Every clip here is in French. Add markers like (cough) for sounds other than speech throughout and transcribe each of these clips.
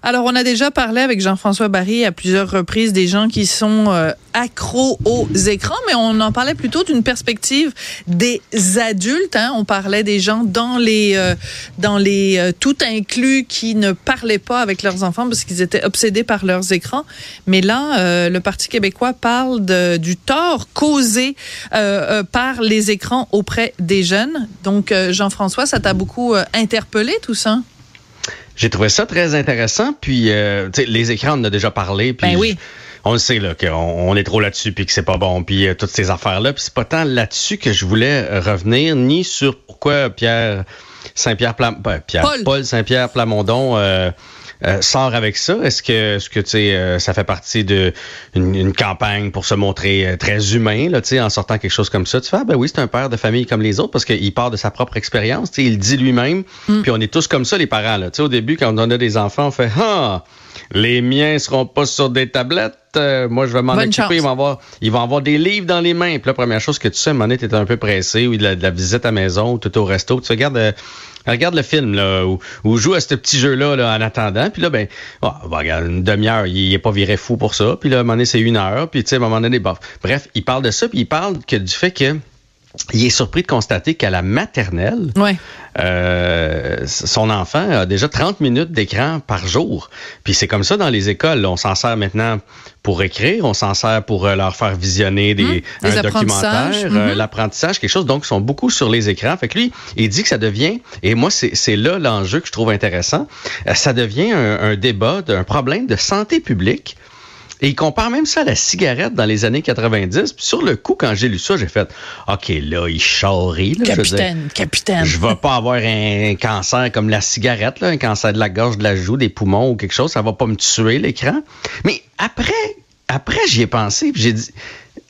Alors, on a déjà parlé avec Jean-François Barry à plusieurs reprises des gens qui sont euh, accros aux écrans, mais on en parlait plutôt d'une perspective des adultes. Hein. On parlait des gens dans les euh, dans les euh, tout inclus qui ne parlaient pas avec leurs enfants parce qu'ils étaient obsédés par leurs écrans. Mais là, le Parti québécois parle de, du tort causé par les écrans auprès des jeunes. Donc, Jean-François, ça t'a beaucoup interpellé tout ça? J'ai trouvé ça très intéressant. Puis, euh, les écrans, on en a déjà parlé. Puis ben oui. on le sait là qu'on on est trop là-dessus puis que c'est pas bon puis euh, toutes ces affaires là puis c'est pas tant là-dessus que je voulais euh, revenir ni sur pourquoi Pierre Saint-Pierre Plam ben, Pierre Paul, Saint-Pierre Plamondon euh, sort avec ça? Est-ce que, ce que tu sais, euh, ça fait partie de une, campagne pour se montrer euh, très humain, là, tu sais, en sortant quelque chose comme ça? Tu fais, ah, ben oui, c'est un père de famille comme les autres parce qu'il part de sa propre expérience, tu sais, il dit lui-même. Mm. Puis on est tous comme ça, les parents, là. Tu sais, au début, quand on a des enfants, on fait, ah, les miens seront pas sur des tablettes. moi, je vais m'en occuper. Ils vont, avoir, ils vont avoir des livres dans les mains. Puis la première chose que tu sais, à un moment donné, un peu pressé, ou de la, de la visite à maison, ou tout au resto. Tu regardes, regarde le film là, où, joue à ce petit jeu-là là, en attendant. Puis là, ben, oh, regarde, une demi-heure, il est pas viré fou pour ça. Puis là, à un moment donné, c'est une heure. Puis tu sais, à un moment donné, bof. Bref, il parle de ça, puis il parle que du fait que il est surpris de constater qu'à la maternelle, euh, son enfant a déjà 30 minutes d'écran par jour. Puis c'est comme ça dans les écoles. On s'en sert maintenant pour écrire, on s'en sert pour euh, leur faire visionner des, mmh, un documentaire, euh, mmh. l'apprentissage, quelque chose. Donc, ils sont beaucoup sur les écrans. Fait que lui, il dit que ça devient, et moi, c'est là l'enjeu que je trouve intéressant, ça devient un, un débat d'un problème de santé publique et il compare même ça à la cigarette dans les années 90. Puis sur le coup, quand j'ai lu ça, j'ai fait OK, là, il charrie. capitaine, je capitaine. Je vais pas avoir un cancer comme la cigarette, là, un cancer de la gorge, de la joue, des poumons ou quelque chose. Ça va pas me tuer l'écran. Mais après, après, j'y ai pensé. j'ai dit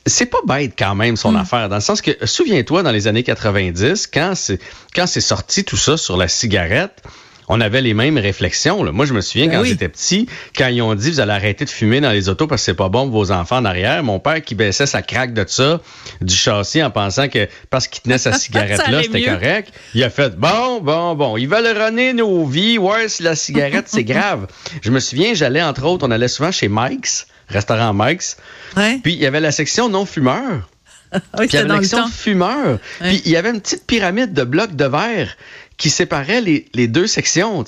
c'est pas bête quand même son hmm. affaire, dans le sens que souviens-toi dans les années 90, quand c'est quand c'est sorti tout ça sur la cigarette, on avait les mêmes réflexions. Là. Moi, je me souviens ben quand j'étais petit, quand ils ont dit vous allez arrêter de fumer dans les autos parce que c'est pas bon pour vos enfants en arrière. Mon père qui baissait sa craque de ça du châssis en pensant que parce qu'il tenait sa (laughs) cigarette là, c'était correct. Il a fait bon, bon, bon. Ils veulent runner nos vies. Ouais, si la cigarette c'est (laughs) grave. Je me souviens, j'allais entre autres, on allait souvent chez Mike's, restaurant Mike's. Puis il y avait la section non fumeur. (laughs) oui, puis il y avait la section fumeur. Puis il y avait une petite pyramide de blocs de verre qui séparait les, les deux sections,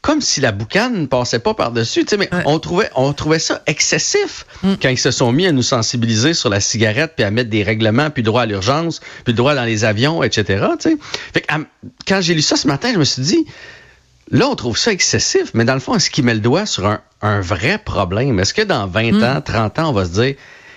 comme si la boucane ne passait pas par-dessus. Tu sais, mais on, trouvait, on trouvait ça excessif mm. quand ils se sont mis à nous sensibiliser sur la cigarette, puis à mettre des règlements, puis droit à l'urgence, puis droit dans les avions, etc. Tu sais. Fait que, quand j'ai lu ça ce matin, je me suis dit, là, on trouve ça excessif, mais dans le fond, est-ce qu'il met le doigt sur un, un vrai problème? Est-ce que dans 20 mm. ans, 30 ans, on va se dire,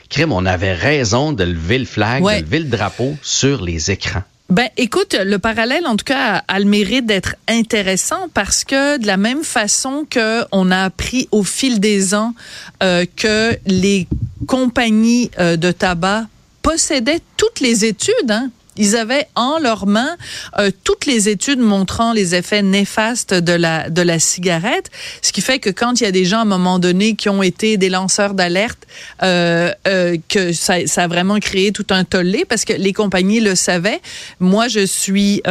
crime, on avait raison de lever le flag, de lever le drapeau sur les écrans? Ben, écoute, le parallèle, en tout cas, a le mérite d'être intéressant parce que de la même façon que on a appris au fil des ans euh, que les compagnies euh, de tabac possédaient toutes les études, hein, ils avaient en leurs mains euh, toutes les études montrant les effets néfastes de la de la cigarette, ce qui fait que quand il y a des gens à un moment donné qui ont été des lanceurs d'alerte, euh, euh, que ça, ça, a vraiment créé tout un tollé parce que les compagnies le savaient. Moi, je suis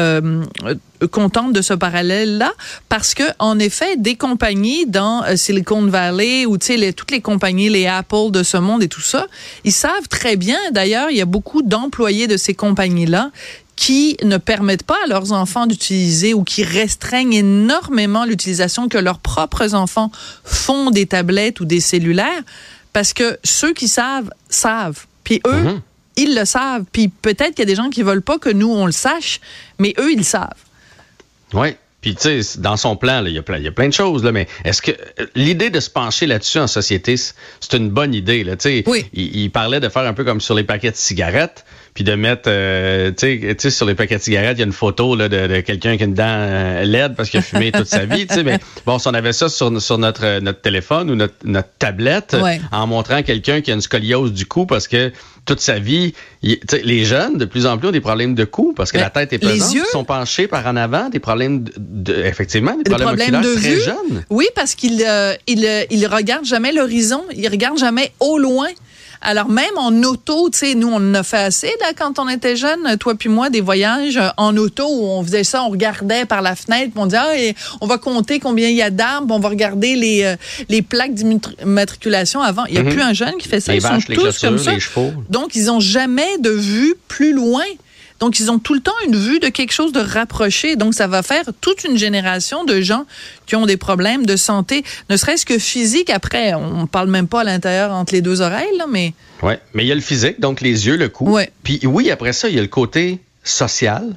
contente de ce parallèle-là parce que en effet, des compagnies dans euh, Silicon Valley ou tu sais toutes les compagnies, les Apple de ce monde et tout ça, ils savent très bien. D'ailleurs, il y a beaucoup d'employés de ces compagnies-là qui ne permettent pas à leurs enfants d'utiliser ou qui restreignent énormément l'utilisation que leurs propres enfants font des tablettes ou des cellulaires parce que ceux qui savent savent. Puis eux, Mhm. ils le savent. Puis peut-être qu'il y a des gens qui veulent pas que nous on le sache, mais eux ils savent. Oui. Puis, tu sais, dans son plan, là, il y, a plein, il y a plein de choses, là, mais est-ce que euh, l'idée de se pencher là-dessus en société, c'est une bonne idée, là, tu sais? Oui. Il, il parlait de faire un peu comme sur les paquets de cigarettes, puis de mettre, euh, tu sais, tu sais, sur les paquets de cigarettes, il y a une photo là, de, de quelqu'un qui a une dent euh, laide parce qu'il a fumé toute sa vie, tu sais, mais bon, si on avait ça sur, sur notre, euh, notre téléphone ou notre, notre tablette, Ouais. en montrant quelqu'un qui a une scoliose du cou parce que toute sa vie, il- les jeunes, de plus en plus, ont des problèmes de cou parce que Mais la tête est pesante, ils sont penchés par en avant, des problèmes de, de- effectivement, des Des problèmes, problèmes de très vue. jeunes. Oui, parce qu'il euh, il, euh, il regarde jamais l'horizon, il regarde jamais au loin. Alors même en auto, tu sais, nous on en a fait assez là quand on était jeunes, toi puis moi, des voyages euh, en auto où on faisait ça, on regardait par la fenêtre, puis on disait ah, et on va compter combien il y a d'arbres, on va regarder les euh, les plaques d'immatriculation avant. Il y a Mhm. plus un jeune qui fait ça, Les ils vaches, sont tous comme ça. les. Donc ils ont jamais de vue plus loin. Donc, ils ont tout le temps une vue de quelque chose de rapproché. Donc, ça va faire toute une génération de gens qui ont des problèmes de santé, ne serait-ce que physique. Après, on parle même pas à l'intérieur entre les deux oreilles, là, mais Ouais, mais il y a le physique, donc les yeux, le cou. Ouais. Puis oui, après ça, il y a le côté social.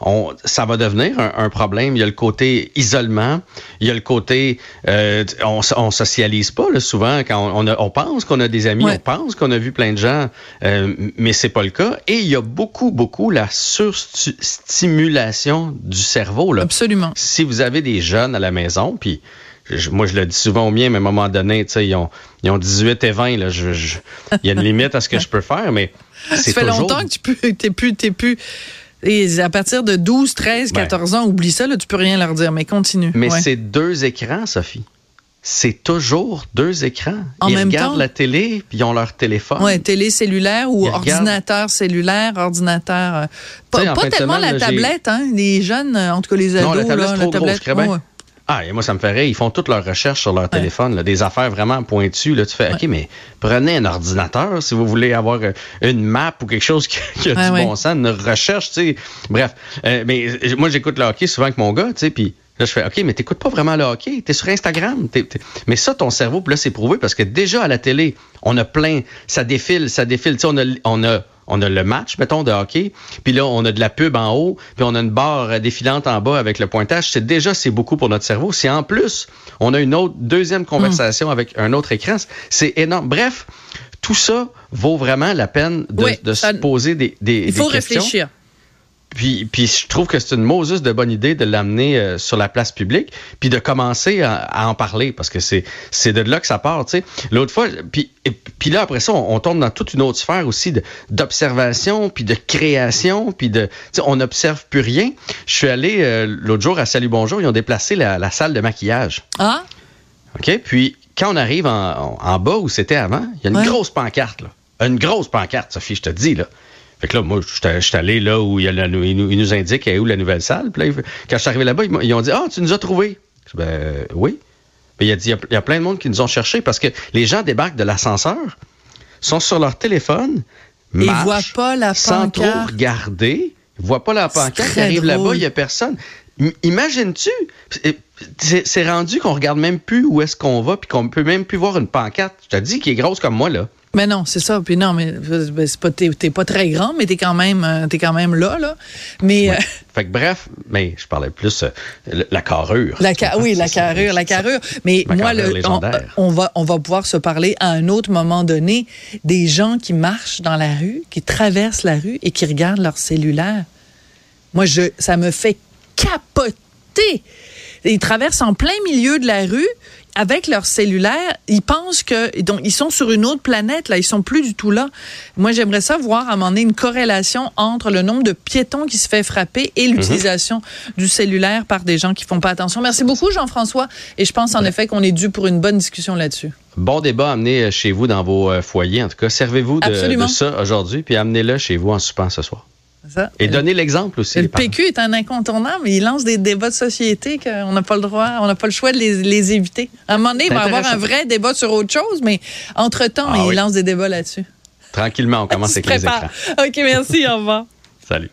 On, ça va devenir un, un problème. Il y a le côté isolement. Il y a le côté euh, on, on socialise pas là, souvent quand on, on, a- on pense qu'on a des amis, Ouais. on pense qu'on a vu plein de gens, euh, mais c'est pas le cas. Et il y a beaucoup, beaucoup la surstimulation du cerveau là. absolument. si vous avez des jeunes à la maison, puis moi je le dis souvent aux miens, mais à un moment donné, tu sais, ils ont, ils ont 18 et 20, là, je- je- il y a une limite à ce que (laughs) je peux faire, mais Ça c'est fait toujours... longtemps que tu peux, t'es plus, t'es plus. Et à partir de 12, 13, Ouais. 14 ans, oublie ça, là, tu peux rien leur dire, mais continue. Mais Ouais. c'est deux écrans, Sophie. C'est toujours deux écrans. En ils même regardent temps? la télé, puis ils ont leur téléphone. Ouais, télé cellulaire ou Ils regardent. ordinateur cellulaire, ordinateur. euh, pas pas tellement semaine, la tablette, hein. Les jeunes, euh, en tout cas les ados, Non, la tablette, là, trop ouais. Ah, et moi, ça me ferait. Ils font toutes leurs recherches sur leur téléphone, là, des affaires vraiment pointues. Là, tu fais, OK, mais prenez un ordinateur si vous voulez avoir euh, une map ou quelque chose (laughs) qui, qui a Ouais, du bon sens, une recherche, tu sais. Bref, Euh, mais moi, j'écoute le hockey souvent avec mon gars, tu sais, puis là, je fais, OK, mais t'écoutes pas vraiment le hockey, t'es sur Instagram. Mais ça, ton cerveau, puis là, c'est prouvé parce que déjà à la télé, on a plein, ça défile, ça défile. Tu sais, on a, on a on a le match, mettons, de hockey, puis là, on a de la pub en haut, puis on a une barre défilante en bas avec le pointage. C'est déjà, c'est beaucoup pour notre cerveau. Si en plus, on a une autre deuxième conversation avec un autre écran, c'est énorme. Bref, tout ça vaut vraiment la peine de, Oui, de ça- se poser des, des, Il faut des questions. réfléchir. Puis, puis je trouve que c'est une Moses de bonne idée de l'amener euh, sur la place publique, puis de commencer à, à en parler, parce que c'est c'est de là que ça part, tu sais. L'autre fois, puis, et- puis là, après ça, on, on tombe dans toute une autre sphère aussi de- d'observation, puis de création, puis de... Tu sais, on n'observe plus rien. Je suis allé euh, l'autre jour à Salut Bonjour, ils ont déplacé la, la salle de maquillage. Ah, OK? Puis, quand on arrive en, en bas où c'était avant, il y a une Ouais. grosse pancarte, là. Une grosse pancarte, Sophie, je te dis, là. Fait que là, moi, je suis allé là où il, y a la- il nous, il nous indique où la nouvelle salle. Puis là, quand je suis arrivé là-bas, ils, ont dit Ah, tu nous as dis, Ben oui. Mais il a dit Il y a- plein de monde qui nous ont cherchés parce que les gens débarquent de l'ascenseur, sont sur leur téléphone, Ils marchent, voient pas la sans trop regarder, ils voient pas la pancarte, ils arrivent là-bas, il y a personne. Imagines-tu C'est c'est rendu qu'on regarde même plus où est-ce qu'on va, puis qu'on peut même plus voir une pancarte. Je te dis qui est grosse comme moi là. Mais non, c'est ça. Puis non, mais ben, c'est pas, t'es, t'es pas très grand, mais t'es quand même, euh, t'es quand même là, là. Mais euh, Fait que bref, mais je parlais plus euh, la carrure. La ca- oui, la carrure, la carrure. Mais Ma moi, carrure le, on, on va, on va pouvoir se parler à un autre moment donné des gens qui marchent dans la rue, qui traversent la rue et qui regardent leur cellulaire. Moi, je, ça me fait capoter. Ils traversent en plein milieu de la rue avec leur cellulaire. Ils pensent que donc ils sont sur une autre planète là. Ils sont plus du tout là. Moi, j'aimerais ça voir à un moment donné une corrélation entre le nombre de piétons qui se fait frapper et l'utilisation du cellulaire par des gens qui font pas attention. Merci beaucoup, Jean-François. Et je pense en effet qu'on est dû pour une bonne discussion là-dessus. Bon débat à amener euh, chez vous dans vos euh, foyers. En tout cas, servez-vous de, de ça aujourd'hui, puis amenez-le chez vous en soupant ce soir. Ça. Et donner l'exemple aussi. Le. PQ est un incontournable, mais il lance des débats de société qu'on n'a pas le droit, on n'a pas le choix de les, les éviter. À un moment donné, il va y avoir un vrai débat sur autre chose, mais entre-temps, Ah il oui. lance des débats là-dessus. Tranquillement, on commence (laughs) avec les écrans. OK, merci, au revoir. (laughs) Salut.